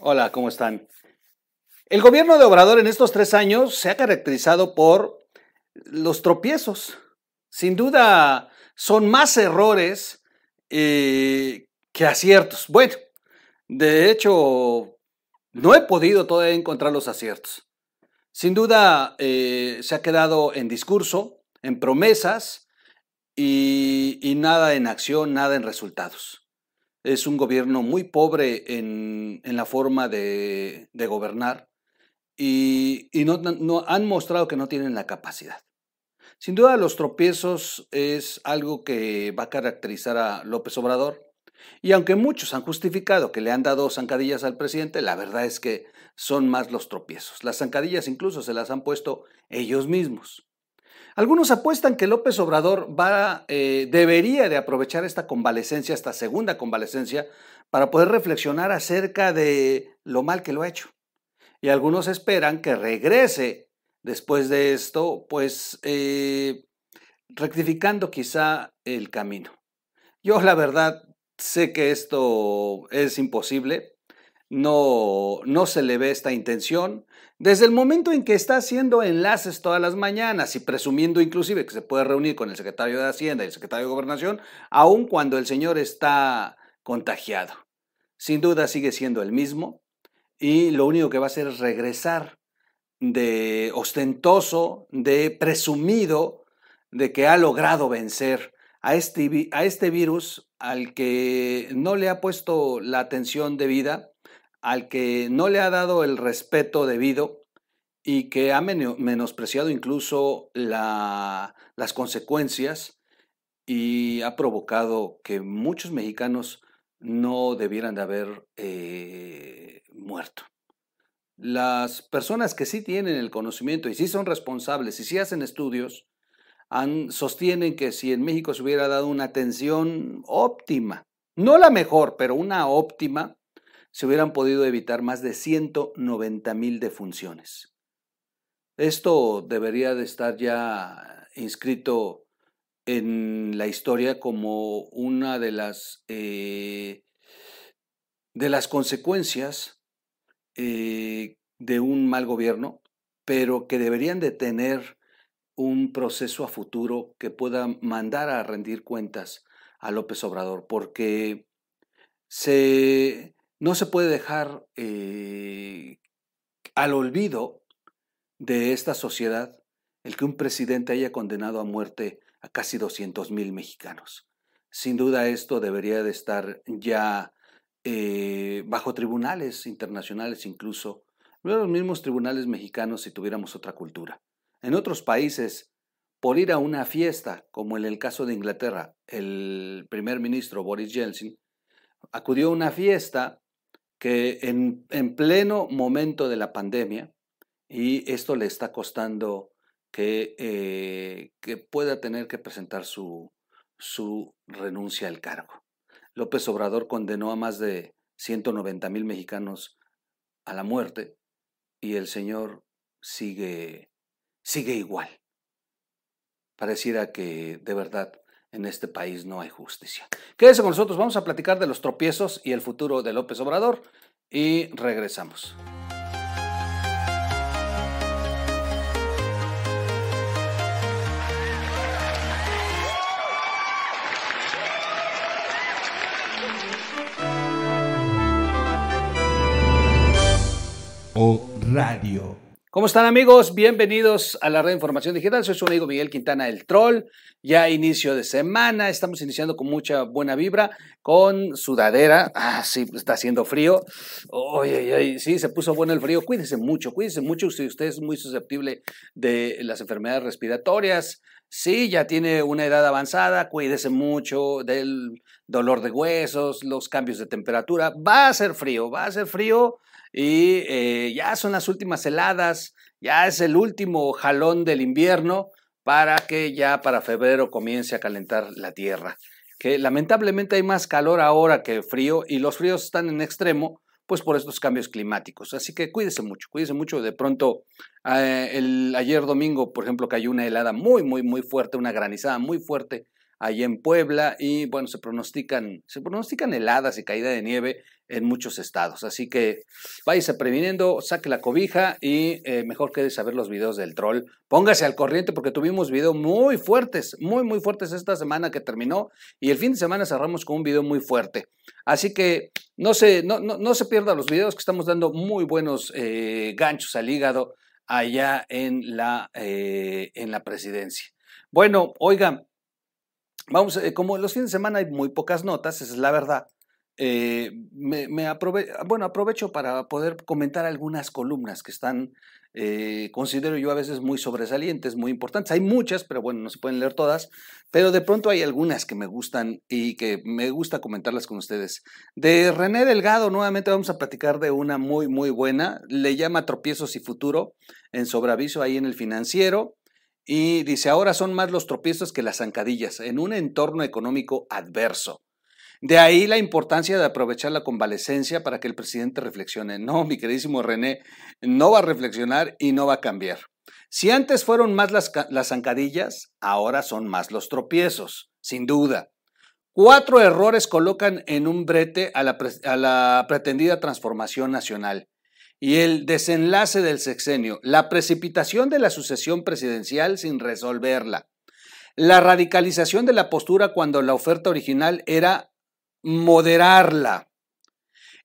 Hola, ¿cómo están? El gobierno de Obrador en estos tres años se ha caracterizado por los tropiezos. Sin duda, son más errores eh, que aciertos. Bueno, de hecho, no he podido todavía encontrar los aciertos. Sin duda, eh, se ha quedado en discurso, en promesas y nada en acción, nada en resultados es un gobierno muy pobre en, la forma de, gobernar y, no, han mostrado que no tienen la capacidad. Sin duda los tropiezos es algo que va a caracterizar a López Obrador y aunque muchos han justificado que le han dado zancadillas al presidente, la verdad es que son más los tropiezos. Las zancadillas incluso se las han puesto ellos mismos. Algunos apuestan que López Obrador va, eh, debería de aprovechar esta convalecencia, esta segunda convalecencia, para poder reflexionar acerca de lo mal que lo ha hecho. Y algunos esperan que regrese después de esto, pues eh, rectificando quizá el camino. Yo la verdad sé que esto es imposible, no, no se le ve esta intención. Desde el momento en que está haciendo enlaces todas las mañanas y presumiendo inclusive que se puede reunir con el secretario de Hacienda y el secretario de Gobernación, aun cuando el señor está contagiado. Sin duda sigue siendo el mismo y lo único que va a hacer es regresar de ostentoso, de presumido, de que ha logrado vencer a este, a este virus al que no le ha puesto la atención debida al que no le ha dado el respeto debido y que ha menospreciado incluso las consecuencias y ha provocado que muchos mexicanos no debieran de haber eh, muerto. Las personas que sí tienen el conocimiento y sí son responsables y sí hacen estudios, sostienen que si en México se hubiera dado una atención óptima, no la mejor, pero una óptima, se hubieran podido evitar más de 190 mil defunciones. Esto debería de estar ya inscrito en la historia como una de las, eh, de las consecuencias eh, de un mal gobierno, pero que deberían de tener un proceso a futuro que pueda mandar a rendir cuentas a López Obrador, porque se, no se puede dejar eh, al olvido de esta sociedad el que un presidente haya condenado a muerte a casi 200 mil mexicanos. Sin duda esto debería de estar ya eh, bajo tribunales internacionales incluso, no los mismos tribunales mexicanos si tuviéramos otra cultura. En otros países, por ir a una fiesta, como en el caso de Inglaterra, el primer ministro Boris Yeltsin acudió a una fiesta que en, pleno momento de la pandemia, y esto le está costando que, eh, que pueda tener que presentar su, su renuncia al cargo. López Obrador condenó a más de 190 mil mexicanos a la muerte y el señor sigue, sigue igual. Pareciera que de verdad en este país no hay justicia. Quédese con nosotros, vamos a platicar de los tropiezos y el futuro de López Obrador y regresamos. Radio. ¿Cómo están amigos? Bienvenidos a la red de información digital. Soy su amigo Miguel Quintana, el troll. Ya inicio de semana, estamos iniciando con mucha buena vibra, con sudadera. Ah, sí, está haciendo frío. Oye, sí, se puso bueno el frío. Cuídese mucho, cuídese mucho si usted es muy susceptible de las enfermedades respiratorias. Sí, ya tiene una edad avanzada, cuídese mucho del dolor de huesos, los cambios de temperatura. Va a ser frío, va a ser frío y eh, ya son las últimas heladas, ya es el último jalón del invierno para que ya para febrero comience a calentar la tierra. Que lamentablemente hay más calor ahora que frío y los fríos están en extremo, pues por estos cambios climáticos. Así que cuídese mucho, cuídese mucho. De pronto, eh, el, ayer domingo, por ejemplo, cayó una helada muy, muy, muy fuerte, una granizada muy fuerte allí en Puebla y bueno, se pronostican, se pronostican heladas y caída de nieve en muchos estados. Así que váyase previniendo, saque la cobija y eh, mejor quédese a ver los videos del troll. Póngase al corriente porque tuvimos videos muy fuertes, muy, muy fuertes esta semana que terminó y el fin de semana cerramos con un video muy fuerte. Así que no se, no, no, se pierda los videos que estamos dando muy buenos eh, ganchos al hígado allá en la, eh, en la presidencia. Bueno, oigan, vamos, como los fines de semana hay muy pocas notas, esa es la verdad. Eh, me, bueno, aprovecho para poder comentar algunas columnas que están, eh, considero yo a veces muy sobresalientes, muy importantes. Hay muchas, pero bueno, no se pueden leer todas, pero de pronto hay algunas que me gustan y que me gusta comentarlas con ustedes. De René Delgado, nuevamente vamos a platicar de una muy, muy buena. Le llama Tropiezos y Futuro en sobreaviso ahí en el financiero. Y dice, ahora son más los tropiezos que las zancadillas en un entorno económico adverso. De ahí la importancia de aprovechar la convalecencia para que el presidente reflexione. No, mi queridísimo René, no va a reflexionar y no va a cambiar. Si antes fueron más las, zancadillas, ahora son más los tropiezos, sin duda. Cuatro errores colocan en un brete a la, a la pretendida transformación nacional y el desenlace del sexenio, la precipitación de la sucesión presidencial sin resolverla, la radicalización de la postura cuando la oferta original era moderarla.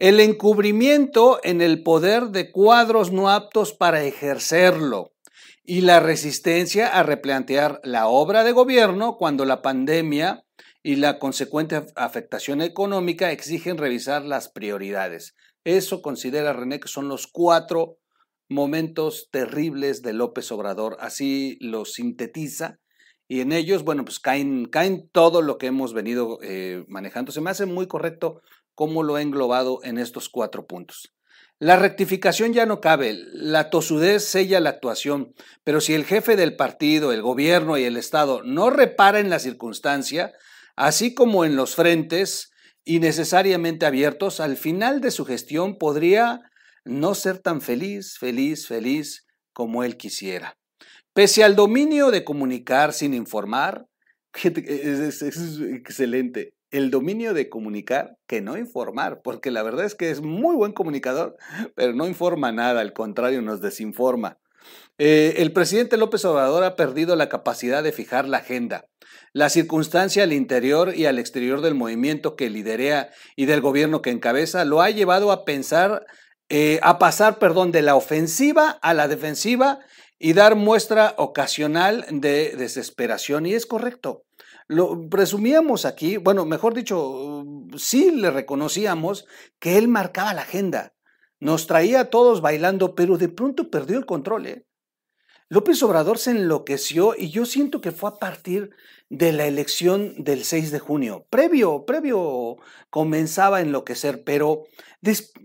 El encubrimiento en el poder de cuadros no aptos para ejercerlo y la resistencia a replantear la obra de gobierno cuando la pandemia y la consecuente afectación económica exigen revisar las prioridades. Eso considera René que son los cuatro momentos terribles de López Obrador, así lo sintetiza y en ellos, bueno, pues caen, caen todo lo que hemos venido eh, manejando. Se me hace muy correcto cómo lo he englobado en estos cuatro puntos. La rectificación ya no cabe, la tosudez sella la actuación, pero si el jefe del partido, el gobierno y el Estado no reparan la circunstancia, así como en los frentes innecesariamente abiertos, al final de su gestión podría no ser tan feliz, feliz, feliz como él quisiera. Pese al dominio de comunicar sin informar, es, es, excelente. El dominio de comunicar que no informar, porque la verdad es que es muy buen comunicador, pero no informa nada, al contrario, nos desinforma. Eh, el presidente López Obrador ha perdido la capacidad de fijar la agenda. La circunstancia al interior y al exterior del movimiento que liderea y del gobierno que encabeza lo ha llevado a pensar, eh, a pasar, perdón, de la ofensiva a la defensiva y dar muestra ocasional de desesperación. Y es correcto. Lo presumíamos aquí, bueno, mejor dicho, sí le reconocíamos que él marcaba la agenda. Nos traía a todos bailando, pero de pronto perdió el control. ¿eh? López Obrador se enloqueció y yo siento que fue a partir de la elección del 6 de junio. Previo, previo comenzaba a enloquecer, pero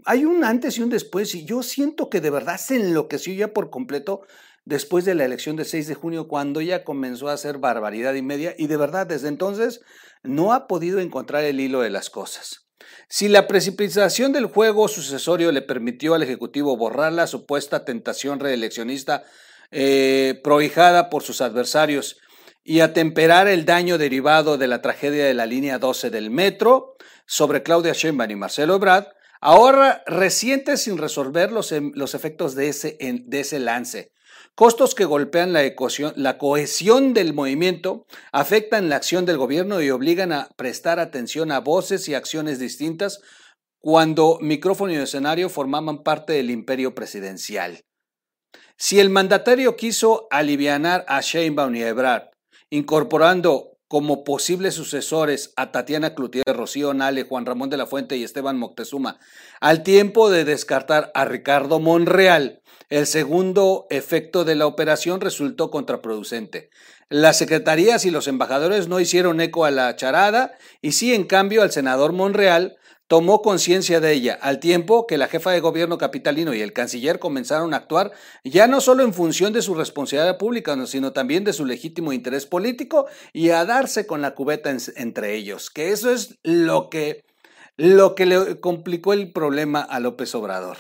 hay un antes y un después y yo siento que de verdad se enloqueció ya por completo después de la elección del 6 de junio, cuando ella comenzó a hacer barbaridad y media, y de verdad desde entonces no ha podido encontrar el hilo de las cosas. Si la precipitación del juego sucesorio le permitió al Ejecutivo borrar la supuesta tentación reeleccionista eh, prohijada por sus adversarios y atemperar el daño derivado de la tragedia de la línea 12 del metro sobre Claudia Sheinbaum y Marcelo Ebrard, ahora reciente sin resolver los, em, los efectos de ese, de ese lance. Costos que golpean la, cohesión del movimiento, afectan la acción del gobierno y obligan a prestar atención a voces y acciones distintas cuando micrófono y escenario formaban parte del imperio presidencial. Si el mandatario quiso alivianar a Sheinbaum y Ebrard, incorporando como posibles sucesores a Tatiana Cloutier, Rocío Nale, Juan Ramón de la Fuente y Esteban Moctezuma, al tiempo de descartar a Ricardo Monreal, el segundo efecto de la operación resultó contraproducente. Las secretarías y los embajadores no hicieron eco a la charada y sí, en cambio, al senador Monreal tomó conciencia de ella, al tiempo que la jefa de gobierno capitalino y el canciller comenzaron a actuar ya no solo en función de su responsabilidad pública, sino también de su legítimo interés político y a darse con la cubeta entre ellos, que eso es lo que, lo que le complicó el problema a López Obrador.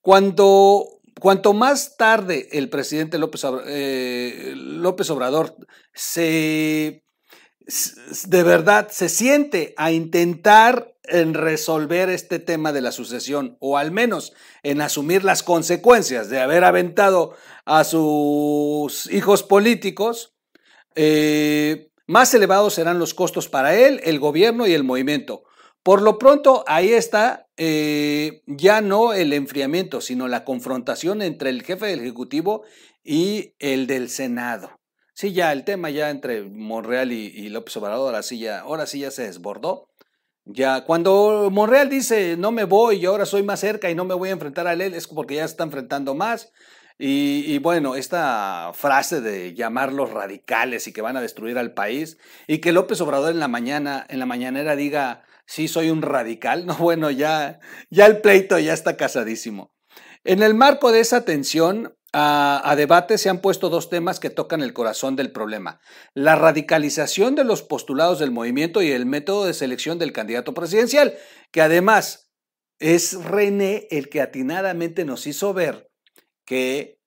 Cuando Cuanto más tarde el presidente López, eh, López Obrador se de verdad se siente a intentar en resolver este tema de la sucesión, o al menos en asumir las consecuencias de haber aventado a sus hijos políticos, eh, más elevados serán los costos para él, el gobierno y el movimiento. Por lo pronto, ahí está eh, ya no el enfriamiento, sino la confrontación entre el jefe del Ejecutivo y el del Senado. Sí, ya el tema ya entre Monreal y, López Obrador, ahora sí ya, ahora sí ya se desbordó. Ya, cuando Monreal dice no me voy y ahora soy más cerca y no me voy a enfrentar a él, es porque ya se está enfrentando más. Y, bueno, esta frase de llamarlos radicales y que van a destruir al país, y que López Obrador en la mañana, en la mañanera diga sí soy un radical, no, bueno, ya, ya el pleito ya está casadísimo. En el marco de esa tensión, a, debate se han puesto dos temas que tocan el corazón del problema. La radicalización de los postulados del movimiento y el método de selección del candidato presidencial, que además es René el que atinadamente nos hizo ver que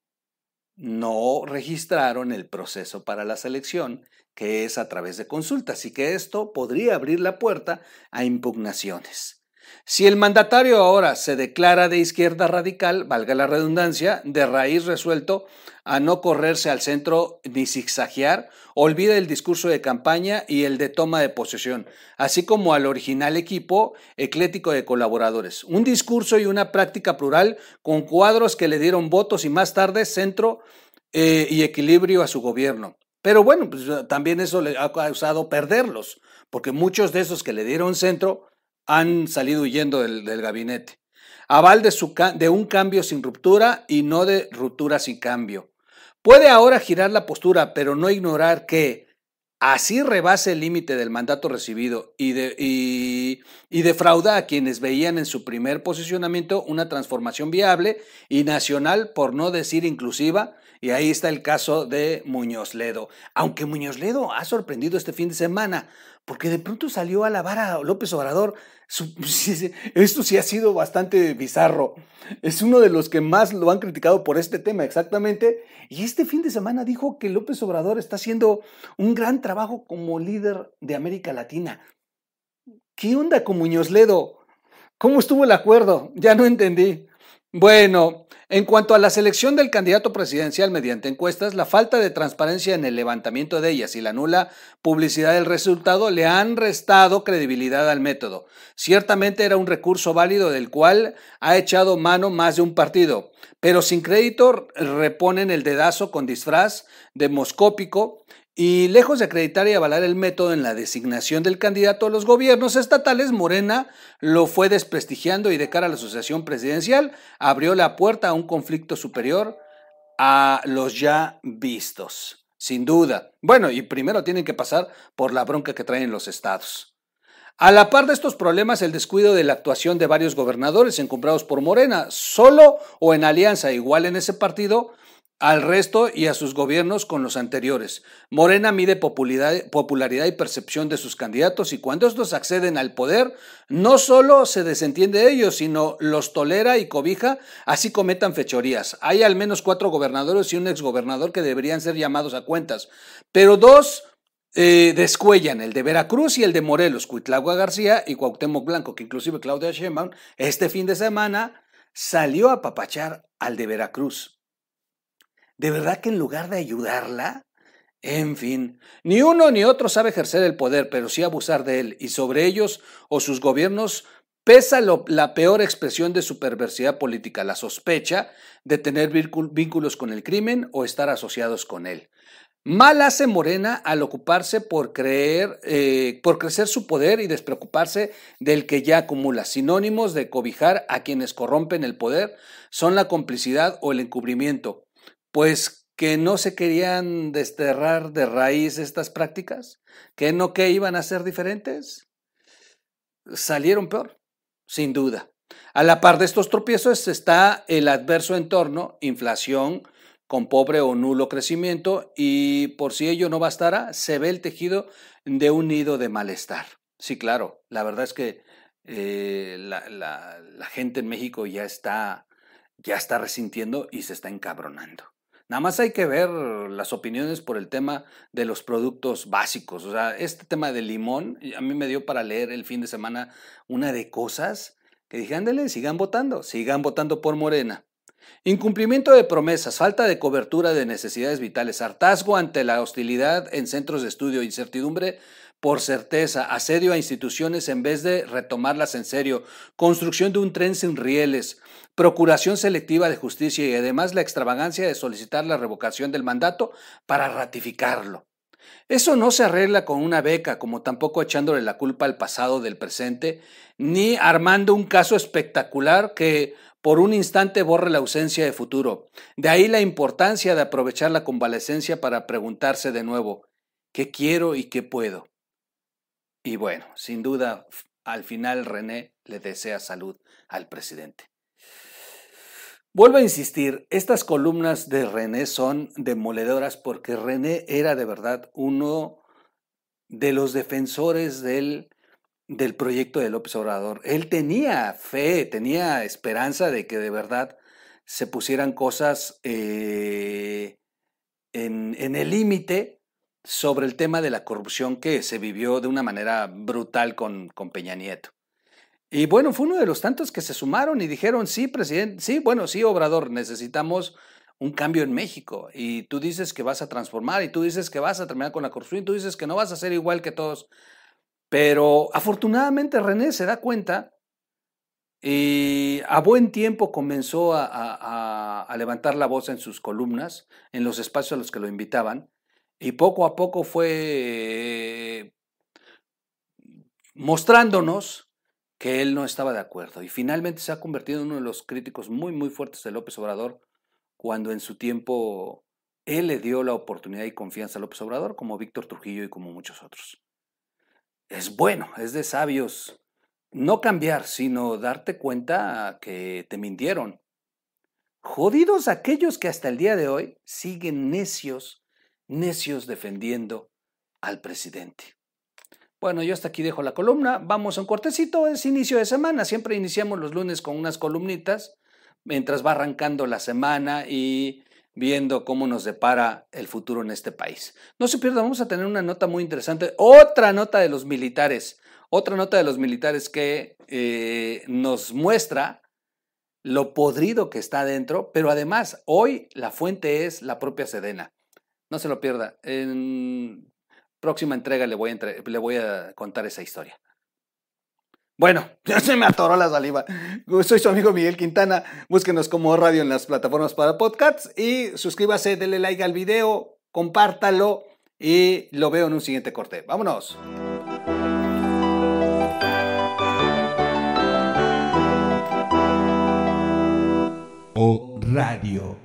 no registraron el proceso para la selección, que es a través de consultas, y que esto podría abrir la puerta a impugnaciones. Si el mandatario ahora se declara de izquierda radical, valga la redundancia, de raíz resuelto a no correrse al centro ni zigzaguear, olvida el discurso de campaña y el de toma de posesión, así como al original equipo eclético de colaboradores. Un discurso y una práctica plural con cuadros que le dieron votos y más tarde centro eh, y equilibrio a su gobierno. Pero bueno, pues también eso le ha causado perderlos, porque muchos de esos que le dieron centro han salido huyendo del, gabinete. Aval de, de un cambio sin ruptura y no de ruptura sin cambio. Puede ahora girar la postura, pero no ignorar que así rebase el límite del mandato recibido y, de, y, defrauda a quienes veían en su primer posicionamiento una transformación viable y nacional, por no decir inclusiva, y ahí está el caso de Muñoz Ledo. Aunque Muñoz Ledo ha sorprendido este fin de semana, porque de pronto salió a lavar a López Obrador. Esto sí ha sido bastante bizarro. Es uno de los que más lo han criticado por este tema, exactamente. Y este fin de semana dijo que López Obrador está haciendo un gran trabajo como líder de América Latina. ¿Qué onda con Muñoz Ledo? ¿Cómo estuvo el acuerdo? Ya no entendí. Bueno, en cuanto a la selección del candidato presidencial mediante encuestas, la falta de transparencia en el levantamiento de ellas y la nula publicidad del resultado le han restado credibilidad al método. Ciertamente era un recurso válido del cual ha echado mano más de un partido, pero sin crédito reponen el dedazo con disfraz demoscópico y lejos de acreditar y avalar el método en la designación del candidato a los gobiernos estatales, Morena lo fue desprestigiando y de cara a la asociación presidencial abrió la puerta a un conflicto superior a los ya vistos, sin duda. Bueno, y primero tienen que pasar por la bronca que traen los estados. A la par de estos problemas, el descuido de la actuación de varios gobernadores encumbrados por Morena, solo o en alianza igual en ese partido, al resto y a sus gobiernos con los anteriores. Morena mide popularidad, y percepción de sus candidatos y cuando estos acceden al poder, no solo se desentiende de ellos, sino los tolera y cobija, así cometan fechorías. Hay al menos cuatro gobernadores y un exgobernador que deberían ser llamados a cuentas, pero dos eh, descuellan, el de Veracruz y el de Morelos, Cuitlagua García y Cuauhtémoc Blanco, que inclusive Claudia Sheinbaum este fin de semana salió a papachar al de Veracruz. ¿De verdad que en lugar de ayudarla? En fin, ni uno ni otro sabe ejercer el poder, pero sí abusar de él, y sobre ellos o sus gobiernos pesa la peor expresión de su perversidad política, la sospecha de tener vínculos con el crimen o estar asociados con él. Mal hace Morena al ocuparse por creer, eh, por crecer su poder y despreocuparse del que ya acumula. Sinónimos de cobijar a quienes corrompen el poder son la complicidad o el encubrimiento, pues que no se querían desterrar de raíz estas prácticas, que no que iban a ser diferentes, salieron peor, sin duda. A la par de estos tropiezos está el adverso entorno, inflación con pobre o nulo crecimiento y por si ello no bastara, se ve el tejido de un nido de malestar. Sí, claro, la verdad es que eh, la, la gente en México ya está, ya está resintiendo y se está encabronando Nada más hay que ver las opiniones por el tema de los productos básicos. O sea, este tema del limón, a mí me dio para leer el fin de semana una de cosas que dije, ándale, sigan votando, sigan votando por Morena. Incumplimiento de promesas, falta de cobertura de necesidades vitales, hartazgo ante la hostilidad en centros de estudio, incertidumbre por certeza, asedio a instituciones en vez de retomarlas en serio, construcción de un tren sin rieles, procuración selectiva de justicia y además la extravagancia de solicitar la revocación del mandato para ratificarlo. Eso no se arregla con una beca, como tampoco echándole la culpa al pasado del presente, ni armando un caso espectacular que por un instante borre la ausencia de futuro. De ahí la importancia de aprovechar la convalecencia para preguntarse de nuevo, ¿qué quiero y qué puedo? Y bueno, sin duda, al final René le desea salud al presidente. Vuelvo a insistir, estas columnas de René son demoledoras porque René era de verdad uno de los defensores del del proyecto de López Obrador. Él tenía fe, tenía esperanza de que de verdad se pusieran cosas eh, en, en el límite sobre el tema de la corrupción que se vivió de una manera brutal con, con Peña Nieto. Y bueno, fue uno de los tantos que se sumaron y dijeron, sí, presidente, sí, bueno, sí, Obrador, necesitamos un cambio en México. Y tú dices que vas a transformar, y tú dices que vas a terminar con la corrupción, y tú dices que no vas a ser igual que todos. Pero afortunadamente René se da cuenta y a buen tiempo comenzó a, levantar la voz en sus columnas, en los espacios a los que lo invitaban, y poco a poco fue mostrándonos que él no estaba de acuerdo. Y finalmente se ha convertido en uno de los críticos muy, muy fuertes de López Obrador, cuando en su tiempo él le dio la oportunidad y confianza a López Obrador, como Víctor Trujillo y como muchos otros es bueno, es de sabios no cambiar, sino darte cuenta que te mintieron. Jodidos aquellos que hasta el día de hoy siguen necios, necios defendiendo al presidente. Bueno, yo hasta aquí dejo la columna. Vamos a un cortecito, es inicio de semana. Siempre iniciamos los lunes con unas columnitas mientras va arrancando la semana y viendo cómo nos depara el futuro en este país. No se pierda, vamos a tener una nota muy interesante, otra nota de los militares, otra nota de los militares que eh, nos muestra lo podrido que está adentro, pero además hoy la fuente es la propia Sedena. No se lo pierda. En próxima entrega le voy a, contar esa historia. Bueno, ya se me atoró la saliva. Soy su amigo Miguel Quintana. Búsquenos como radio en las plataformas para podcasts y suscríbase, denle like al video, compártalo y lo veo en un siguiente corte. Vámonos. Radio.